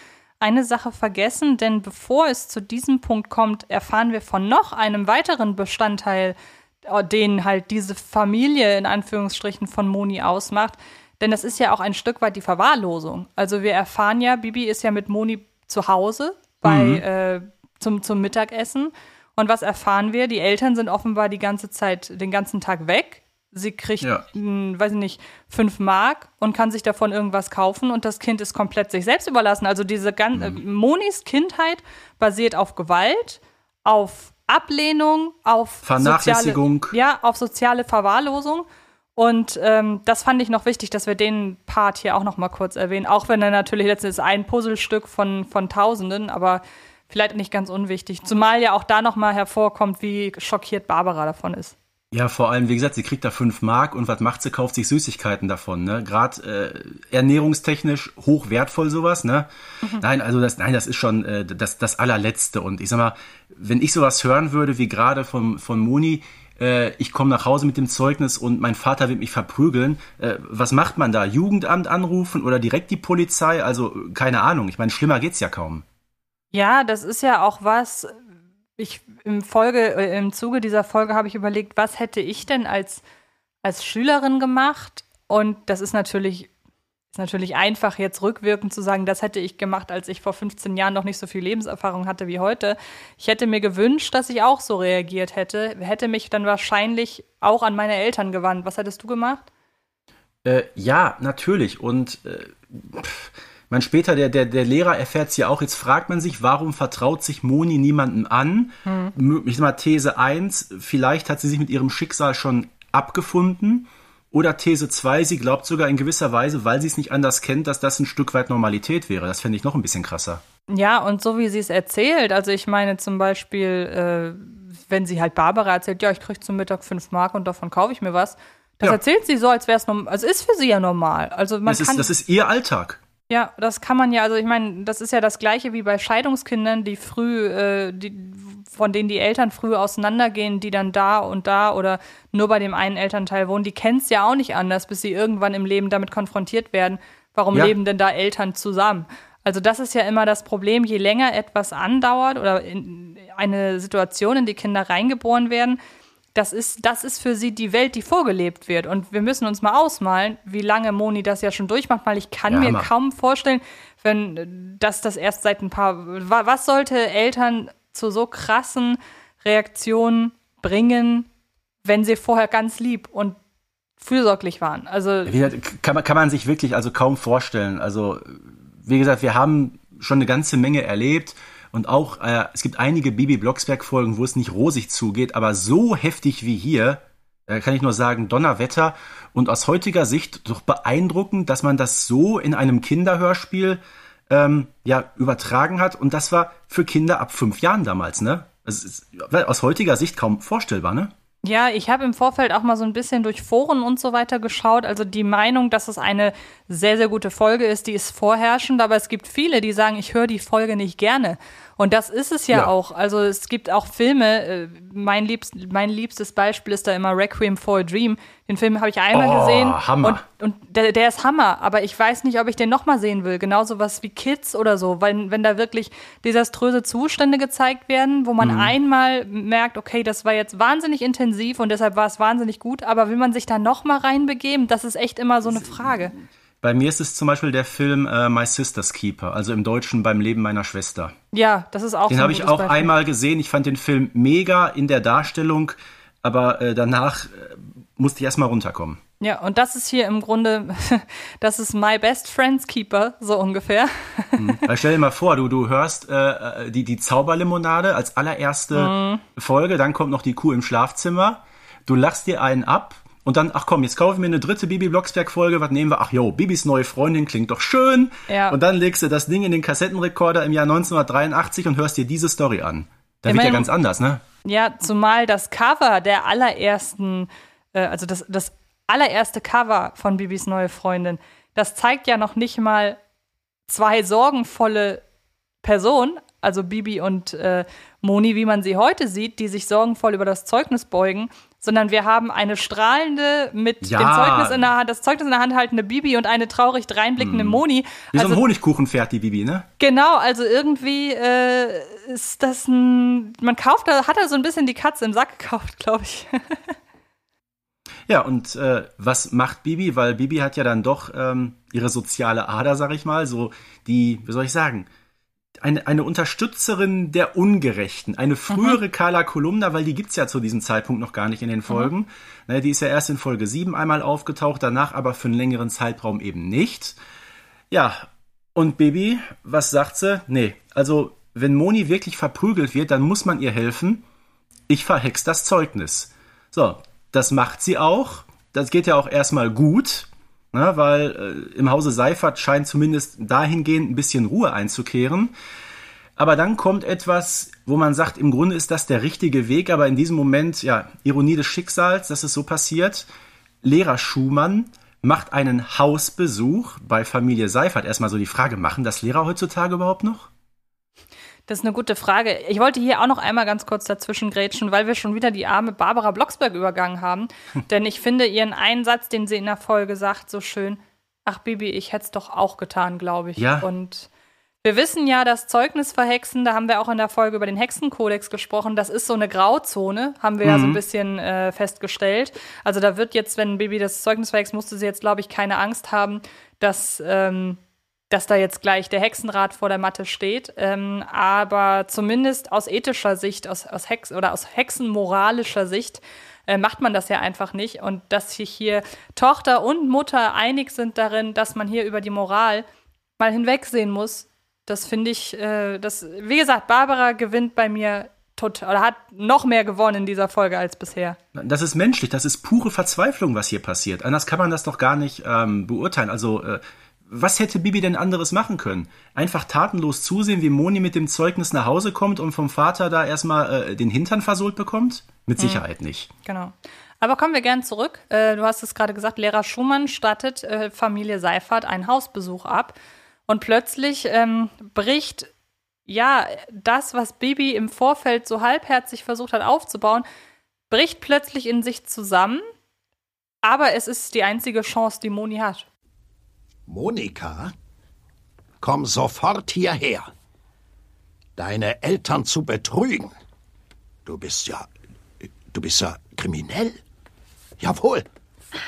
eine Sache vergessen, denn bevor es zu diesem Punkt kommt, erfahren wir von noch einem weiteren Bestandteil, äh, den halt diese Familie in Anführungsstrichen von Moni ausmacht. Denn das ist ja auch ein Stück weit die Verwahrlosung. Also wir erfahren ja, Bibi ist ja mit Moni zu Hause bei, mhm. äh, zum, zum Mittagessen. Und was erfahren wir? Die Eltern sind offenbar die ganze Zeit, den ganzen Tag weg. Sie kriegt, ja. mh, weiß ich nicht, fünf Mark und kann sich davon irgendwas kaufen und das Kind ist komplett sich selbst überlassen. Also diese ganze, mhm. Monis Kindheit basiert auf Gewalt, auf Ablehnung, auf Vernachlässigung. Soziale, ja, auf soziale Verwahrlosung. Und ähm, das fand ich noch wichtig, dass wir den Part hier auch noch mal kurz erwähnen. Auch wenn er natürlich letztendlich ein Puzzlestück von, von Tausenden, aber vielleicht nicht ganz unwichtig. Zumal ja auch da noch mal hervorkommt, wie schockiert Barbara davon ist. Ja, vor allem, wie gesagt, sie kriegt da fünf Mark und was macht sie? Kauft sich Süßigkeiten davon, ne? Gerade äh, ernährungstechnisch hoch wertvoll sowas, ne? Mhm. Nein, also das, nein, das ist schon äh, das, das allerletzte. Und ich sag mal, wenn ich sowas hören würde, wie gerade von, von Moni, äh, ich komme nach Hause mit dem Zeugnis und mein Vater will mich verprügeln. Äh, was macht man da? Jugendamt anrufen oder direkt die Polizei? Also keine Ahnung. Ich meine, schlimmer geht's ja kaum. Ja, das ist ja auch was. Ich im Folge, äh, im Zuge dieser Folge habe ich überlegt, was hätte ich denn als, als Schülerin gemacht? Und das ist natürlich ist natürlich einfach, jetzt rückwirkend zu sagen, das hätte ich gemacht, als ich vor 15 Jahren noch nicht so viel Lebenserfahrung hatte wie heute. Ich hätte mir gewünscht, dass ich auch so reagiert hätte, hätte mich dann wahrscheinlich auch an meine Eltern gewandt. Was hättest du gemacht? Äh, ja, natürlich. Und äh, man später, der, der, der Lehrer erfährt es ja auch. Jetzt fragt man sich, warum vertraut sich Moni niemandem an? Hm. Ich sag mal, These 1, vielleicht hat sie sich mit ihrem Schicksal schon abgefunden oder These 2, sie glaubt sogar in gewisser Weise, weil sie es nicht anders kennt, dass das ein Stück weit Normalität wäre. Das fände ich noch ein bisschen krasser. Ja, und so wie sie es erzählt, also ich meine zum Beispiel, äh, wenn sie halt Barbara erzählt, ja, ich kriege zum Mittag fünf Mark und davon kaufe ich mir was. Das ja. erzählt sie so, als wäre es normal. Also ist für sie ja normal. Also man das, kann, ist, das ist ihr Alltag. Ja, das kann man ja, also ich meine, das ist ja das gleiche wie bei Scheidungskindern, die früh, äh, die, von denen die Eltern früh auseinandergehen, die dann da und da oder nur bei dem einen Elternteil wohnen, die kennen es ja auch nicht anders, bis sie irgendwann im Leben damit konfrontiert werden. Warum ja. leben denn da Eltern zusammen? Also das ist ja immer das Problem, je länger etwas andauert oder in eine Situation, in die Kinder reingeboren werden, das ist, das ist für sie die Welt, die vorgelebt wird. Und wir müssen uns mal ausmalen, wie lange Moni das ja schon durchmacht, weil ich kann ja, mir Hammer. kaum vorstellen, wenn das das erst seit ein paar. Was sollte Eltern zu so krassen Reaktionen bringen, wenn sie vorher ganz lieb und fürsorglich waren? Also kann man, kann man sich wirklich also kaum vorstellen. Also wie gesagt, wir haben schon eine ganze Menge erlebt und auch, äh, es gibt einige Bibi Blocksberg-Folgen, wo es nicht rosig zugeht, aber so heftig wie hier, Da kann ich nur sagen, Donnerwetter und aus heutiger Sicht doch beeindruckend, dass man das so in einem Kinderhörspiel ähm, ja übertragen hat und das war für Kinder ab fünf Jahren damals, ne? Ist aus heutiger Sicht kaum vorstellbar, ne? Ja, ich habe im Vorfeld auch mal so ein bisschen durch Foren und so weiter geschaut. Also die Meinung, dass es eine sehr, sehr gute Folge ist, die ist vorherrschend. Aber es gibt viele, die sagen, ich höre die Folge nicht gerne. Und das ist es ja, Ja. auch. Also es gibt auch Filme. äh, Mein, liebst, mein liebstes Beispiel ist da immer Requiem for a Dream. Den Film habe ich einmal Oh, gesehen. Hammer. Und, und der, der ist Hammer. Aber ich weiß nicht, ob ich den nochmal sehen will. Genauso was wie Kids oder so. Weil wenn da wirklich desaströse Zustände gezeigt werden, wo man Mhm. einmal merkt, okay, das war jetzt wahnsinnig intensiv und deshalb war es wahnsinnig gut. Aber will man sich da nochmal reinbegeben? Das ist echt immer so eine Frage. Bei mir ist es zum Beispiel der Film äh, My Sister's Keeper, also im Deutschen beim Leben meiner Schwester. Ja, das ist auch Den so habe ich auch Beispiel. einmal gesehen. Ich fand den Film mega in der Darstellung, aber äh, danach äh, musste ich erstmal runterkommen. Ja, und das ist hier im Grunde, das ist My Best Friend's Keeper, so ungefähr. Weil stell dir mal vor, du, du hörst äh, äh, die, die Zauberlimonade als allererste Folge, dann kommt noch die Kuh im Schlafzimmer, du lachst dir einen ab und dann, ach komm, jetzt kaufen wir eine dritte Bibi Blocksberg-Folge, was nehmen wir? Ach jo, Bibis neue Freundin klingt doch schön. Ja. Und dann legst du das Ding in den Kassettenrekorder im Jahr 1983 und hörst dir diese Story an. Da wird ja ganz anders, ne? Ja, zumal das Cover der allerersten, äh, also das, das allererste Cover von Bibis neue Freundin, das zeigt ja noch nicht mal zwei sorgenvolle Personen, also Bibi und äh, Moni, wie man sie heute sieht, die sich sorgenvoll über das Zeugnis beugen, sondern wir haben eine strahlende, mit Ja. dem Zeugnis in der Hand, das Zeugnis in der Hand haltende Bibi und eine traurig dreinblickende Moni. Wie so Also ein Honigkuchenpferd, die Bibi, ne? Genau, also irgendwie äh, ist das ein. Man kauft da, hat er so ein bisschen die Katze im Sack gekauft, glaube ich. Ja, und äh, was macht Bibi? Weil Bibi hat ja dann doch ähm, ihre soziale Ader, sag ich mal, so die, wie soll ich sagen, eine, eine Unterstützerin der Ungerechten, eine frühere Carla Kolumna, weil die gibt's ja zu diesem Zeitpunkt noch gar nicht in den Folgen. Ne, die ist ja erst in Folge 7 einmal aufgetaucht, danach aber für einen längeren Zeitraum eben nicht. Ja, und Bibi, was sagt sie? Nee, also wenn Moni wirklich verprügelt wird, dann muss man ihr helfen. Ich verhex das Zeugnis. So, das macht sie auch. Das geht ja auch erstmal gut, ne, weil äh, im Hause Seifert scheint zumindest dahingehend ein bisschen Ruhe einzukehren. Aber dann kommt etwas, wo man sagt, im Grunde ist das der richtige Weg, aber in diesem Moment, ja, Ironie des Schicksals, dass es so passiert. Lehrer Schumann macht einen Hausbesuch bei Familie Seifert. Erstmal so die Frage, machen das Lehrer heutzutage überhaupt noch? Das ist eine gute Frage. Ich wollte hier auch noch einmal ganz kurz dazwischen grätschen, weil wir schon wieder die arme Barbara Blocksberg übergangen haben. Denn ich finde ihren Einsatz, den sie in der Folge sagt, so schön. Ach, Bibi, ich hätte es doch auch getan, glaube ich. Ja. Und wir wissen ja, das Zeugnis verhexen, da haben wir auch in der Folge über den Hexenkodex gesprochen, das ist so eine Grauzone, haben wir ja so ein bisschen äh, festgestellt. Also da wird jetzt, wenn Bibi das Zeugnis verhext, musste sie jetzt, glaube ich, keine Angst haben, dass, ähm, dass da jetzt gleich der Hexenrat vor der Matte steht. Ähm, aber zumindest aus ethischer Sicht, aus, aus Hex oder aus hexenmoralischer Sicht, äh, macht man das ja einfach nicht. Und dass sich hier Tochter und Mutter einig sind darin, dass man hier über die Moral mal hinwegsehen muss, das finde ich, äh, das, wie gesagt, Barbara gewinnt bei mir total, oder hat noch mehr gewonnen in dieser Folge als bisher. Das ist menschlich, das ist pure Verzweiflung, was hier passiert. Anders kann man das doch gar nicht ähm, beurteilen. Also, äh, was hätte Bibi denn anderes machen können? Einfach tatenlos zusehen, wie Moni mit dem Zeugnis nach Hause kommt und vom Vater da erstmal äh, den Hintern versohlt bekommt? Mit Sicherheit nicht. Genau. Aber kommen wir gern zurück. Äh, du hast es gerade gesagt, Lehrer Schumann stattet äh, Familie Seifert einen Hausbesuch ab. Und plötzlich ähm, bricht ja das, was Bibi im Vorfeld so halbherzig versucht hat aufzubauen, bricht plötzlich in sich zusammen. Aber es ist die einzige Chance, die Moni hat. Monika, komm sofort hierher. Deine Eltern zu betrügen. Du bist ja. Du bist ja kriminell. Jawohl.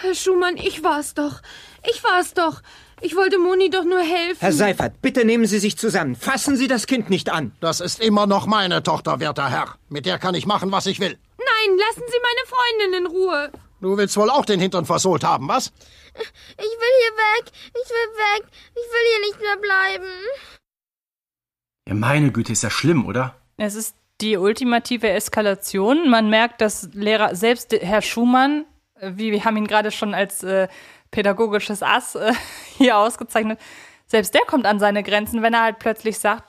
Herr Schumann, ich war's doch. Ich war's doch. Ich wollte Moni doch nur helfen. Herr Seifert, bitte nehmen Sie sich zusammen. Fassen Sie das Kind nicht an. Das ist immer noch meine Tochter, werter Herr. Mit der kann ich machen, was ich will. Nein, lassen Sie meine Freundin in Ruhe. Du willst wohl auch den Hintern versohlt haben, was? Ich will hier weg. Ich will weg. Ich will hier nicht mehr bleiben. Ja, meine Güte, ist ja schlimm, oder? Es ist die ultimative Eskalation. Man merkt, dass Lehrer, selbst Herr Schumann, äh, wie wir haben ihn gerade schon als äh, pädagogisches Ass äh, hier ausgezeichnet, selbst der kommt an seine Grenzen, wenn er halt plötzlich sagt,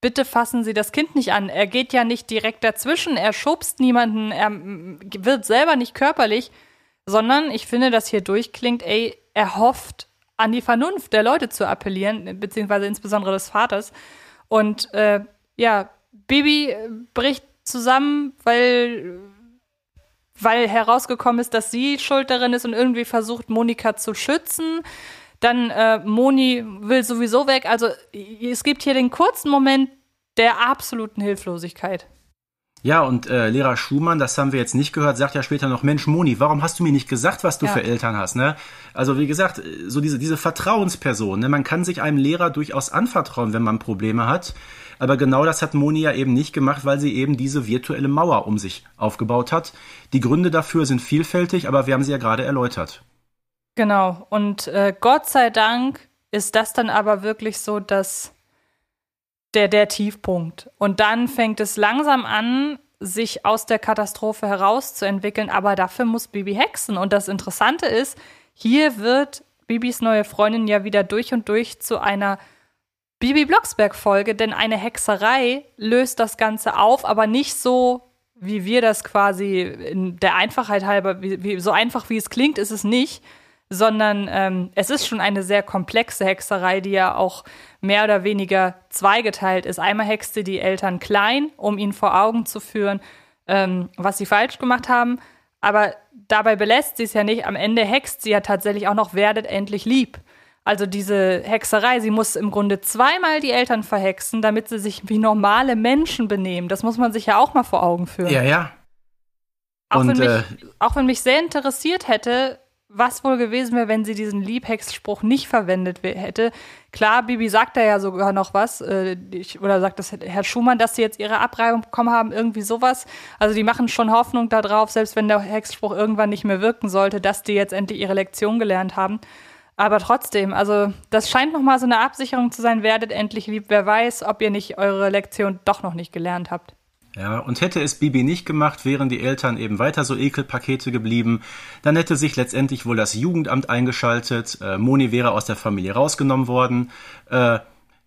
bitte fassen Sie das Kind nicht an. Er geht ja nicht direkt dazwischen, er schubst niemanden, er wird selber nicht körperlich, sondern ich finde, dass hier durchklingt, ey, er hofft an die Vernunft der Leute zu appellieren, beziehungsweise insbesondere des Vaters. Und äh, ja, Bibi bricht zusammen, weil, weil herausgekommen ist, dass sie schuld darin ist und irgendwie versucht, Monika zu schützen. Dann äh, Moni will sowieso weg. Also es gibt hier den kurzen Moment der absoluten Hilflosigkeit. Ja, und äh, Lehrer Schumann, das haben wir jetzt nicht gehört, sagt ja später noch, Mensch, Moni, warum hast du mir nicht gesagt, was du ja. für Eltern hast? Ne? Also wie gesagt, so diese, diese Vertrauensperson, ne? man kann sich einem Lehrer durchaus anvertrauen, wenn man Probleme hat. Aber genau das hat Moni ja eben nicht gemacht, weil sie eben diese virtuelle Mauer um sich aufgebaut hat. Die Gründe dafür sind vielfältig, aber wir haben sie ja gerade erläutert. Genau. Und äh, Gott sei Dank ist das dann aber wirklich so, dass der, der Tiefpunkt. Und dann fängt es langsam an, sich aus der Katastrophe herauszuentwickeln, aber dafür muss Bibi hexen. Und das Interessante ist, hier wird Bibis neue Freundin ja wieder durch und durch zu einer Bibi Blocksberg-Folge, denn eine Hexerei löst das Ganze auf, aber nicht so, wie wir das quasi in der Einfachheit halber, wie, wie, so einfach wie es klingt, ist es nicht, sondern ähm, es ist schon eine sehr komplexe Hexerei, die ja auch mehr oder weniger zweigeteilt ist. Einmal hexte die Eltern klein, um ihnen vor Augen zu führen, ähm, was sie falsch gemacht haben, aber dabei belässt sie es ja nicht. Am Ende hext sie ja tatsächlich auch noch, werdet endlich lieb. Also diese Hexerei, sie muss im Grunde zweimal die Eltern verhexen, damit sie sich wie normale Menschen benehmen. Das muss man sich ja auch mal vor Augen führen. Ja, ja. Auch, Und, wenn, mich, äh, auch wenn mich sehr interessiert hätte, was wohl gewesen wäre, wenn sie diesen Liebhex-Spruch nicht verwendet hätte. Klar, Bibi sagt da ja sogar noch was, äh, ich, oder sagt das Herr Schumann, dass sie jetzt ihre Abreibung bekommen haben, irgendwie sowas. Also die machen schon Hoffnung darauf, selbst wenn der Hexspruch irgendwann nicht mehr wirken sollte, dass die jetzt endlich ihre Lektion gelernt haben. Aber trotzdem, also das scheint nochmal so eine Absicherung zu sein, werdet endlich lieb. Wer weiß, ob ihr nicht eure Lektion doch noch nicht gelernt habt. Ja, und hätte es Bibi nicht gemacht, wären die Eltern eben weiter so Ekelpakete geblieben. Dann hätte sich letztendlich wohl das Jugendamt eingeschaltet. Äh, Moni wäre aus der Familie rausgenommen worden. Äh,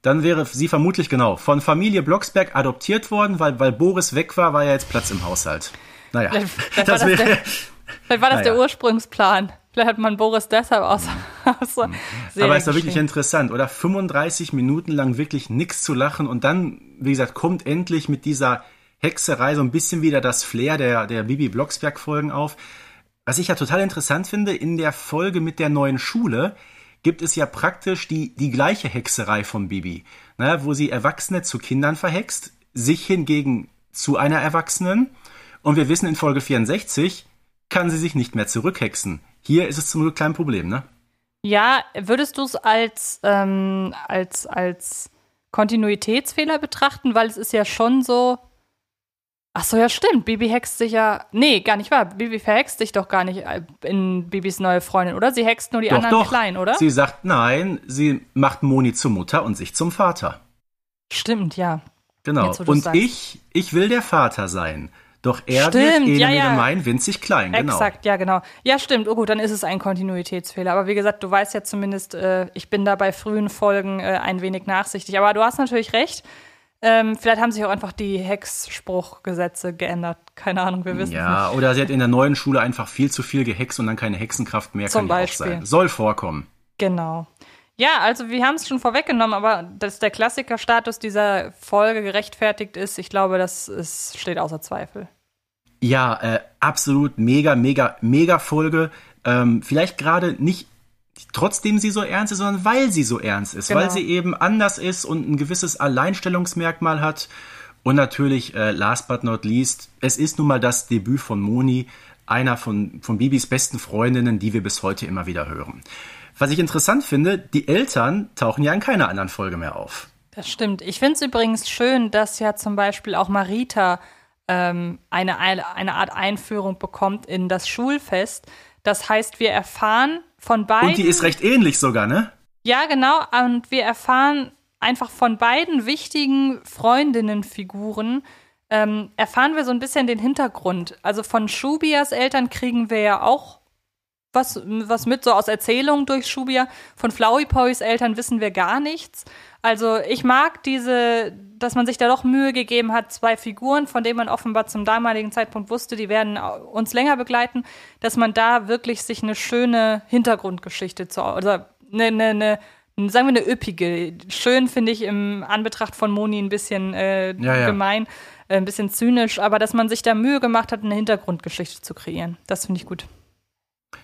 dann wäre sie vermutlich genau von Familie Blocksberg adoptiert worden, weil, weil Boris weg war, war ja jetzt Platz im Haushalt. Naja, vielleicht, das, wäre. Der, vielleicht war das naja. der Ursprungsplan. Vielleicht hat man Boris deshalb aus. aus Aber es war wirklich interessant, oder? 35 Minuten lang wirklich nichts zu lachen und dann, wie gesagt, kommt endlich mit dieser Hexerei so ein bisschen wieder das Flair der, der Bibi Blocksberg-Folgen auf. Was ich ja total interessant finde, in der Folge mit der neuen Schule gibt es ja praktisch die, die gleiche Hexerei von Bibi, ne, wo sie Erwachsene zu Kindern verhext, sich hingegen zu einer Erwachsenen. Und wir wissen in Folge 64, kann sie sich nicht mehr zurückhexen. Hier ist es zum Glück kein Problem, ne? Ja, würdest du es als, ähm, als, als Kontinuitätsfehler betrachten? Weil es ist ja schon so, Ach so, ja, stimmt. Bibi hext sich ja. Nee, gar nicht wahr. Bibi verhext sich doch gar nicht äh, in Bibis neue Freundin, oder? Sie hext nur die doch, anderen doch. klein, oder? Sie sagt nein, sie macht Moni zur Mutter und sich zum Vater. Stimmt, ja. Genau. Jetzt, und ich, ich will der Vater sein. Doch er stimmt, wird ja, ja. gemein, winzig klein, genau. Exakt, ja, genau. Ja, stimmt. Oh gut, dann ist es ein Kontinuitätsfehler. Aber wie gesagt, du weißt ja zumindest, äh, ich bin da bei frühen Folgen äh, ein wenig nachsichtig. Aber du hast natürlich recht. Ähm, vielleicht haben sich auch einfach die Hexspruchgesetze geändert. Keine Ahnung, wir wissen ja, nicht. oder sie hat in der neuen Schule einfach viel zu viel gehext und dann keine Hexenkraft mehr. Zum kann Beispiel. sein. Soll vorkommen. Genau. Ja, also wir haben es schon vorweggenommen, aber dass der Klassikerstatus dieser Folge gerechtfertigt ist, ich glaube, das ist, steht außer Zweifel. Ja, äh, absolut mega, mega, mega Folge. Ähm, vielleicht gerade nicht trotzdem sie so ernst ist, sondern weil sie so ernst ist, genau. weil sie eben anders ist und ein gewisses Alleinstellungsmerkmal hat. Und natürlich, äh, last but not least, es ist nun mal das Debüt von Moni, einer von, von Bibis besten Freundinnen, die wir bis heute immer wieder hören. Was ich interessant finde, die Eltern tauchen ja in keiner anderen Folge mehr auf. Das stimmt. Ich finde es übrigens schön, dass ja zum Beispiel auch Marita ähm, eine, eine Art Einführung bekommt in das Schulfest. Das heißt, wir erfahren von beiden. Und die ist recht ähnlich sogar, ne? Ja, genau. Und wir erfahren einfach von beiden wichtigen Freundinnenfiguren ähm, erfahren wir so ein bisschen den Hintergrund. Also von Shubias Eltern kriegen wir ja auch was, was mit, so aus Erzählungen durch Shubia. Von Flowey Poys Eltern wissen wir gar nichts. Also ich mag diese, dass man sich da doch Mühe gegeben hat, zwei Figuren, von denen man offenbar zum damaligen Zeitpunkt wusste, die werden uns länger begleiten, dass man da wirklich sich eine schöne Hintergrundgeschichte zu, also eine, eine, eine sagen wir eine üppige. Schön finde ich im Anbetracht von Moni ein bisschen äh, ja, ja. gemein, äh, ein bisschen zynisch, aber dass man sich da Mühe gemacht hat, eine Hintergrundgeschichte zu kreieren. Das finde ich gut.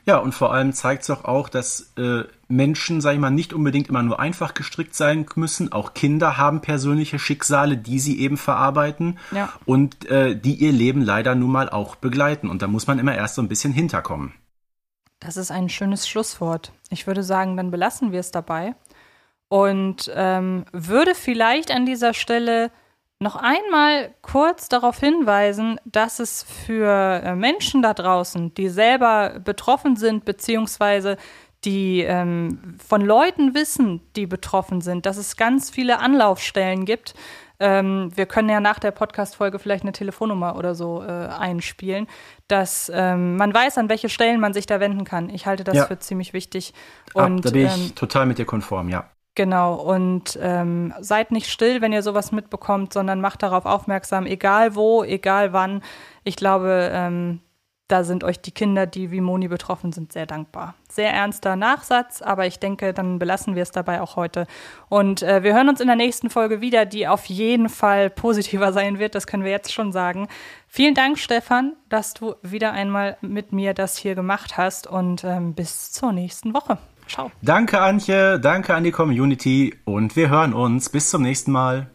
Ja, und vor allem zeigt es auch, auch, dass äh, Menschen, sag ich mal, nicht unbedingt immer nur einfach gestrickt sein müssen. Auch Kinder haben persönliche Schicksale, die sie eben verarbeiten ja. und äh, die ihr Leben leider nun mal auch begleiten. Und da muss man immer erst so ein bisschen hinterkommen. Das ist ein schönes Schlusswort. Ich würde sagen, dann belassen wir es dabei und ähm, würde vielleicht an dieser Stelle noch einmal kurz darauf hinweisen, dass es für äh, Menschen da draußen, die selber betroffen sind, beziehungsweise die ähm, von Leuten wissen, die betroffen sind, dass es ganz viele Anlaufstellen gibt. Ähm, wir können ja nach der Podcast-Folge vielleicht eine Telefonnummer oder so äh, einspielen, dass ähm, man weiß, an welche Stellen man sich da wenden kann. Ich halte das ja. für ziemlich wichtig. Und, Ab, da bin ich ähm, total mit dir konform, ja. Genau, und ähm, seid nicht still, wenn ihr sowas mitbekommt, sondern macht darauf aufmerksam, egal wo, egal wann. Ich glaube, ähm, da sind euch die Kinder, die wie Moni betroffen sind, sehr dankbar. Sehr ernster Nachsatz, aber ich denke, dann belassen wir es dabei auch heute. Und äh, wir hören uns in der nächsten Folge wieder, die auf jeden Fall positiver sein wird, das können wir jetzt schon sagen. Vielen Dank, Stefan, dass du wieder einmal mit mir das hier gemacht hast und ähm, bis zur nächsten Woche. Ciao. Danke, Antje. Danke an die Community. Und wir hören uns. Bis zum nächsten Mal.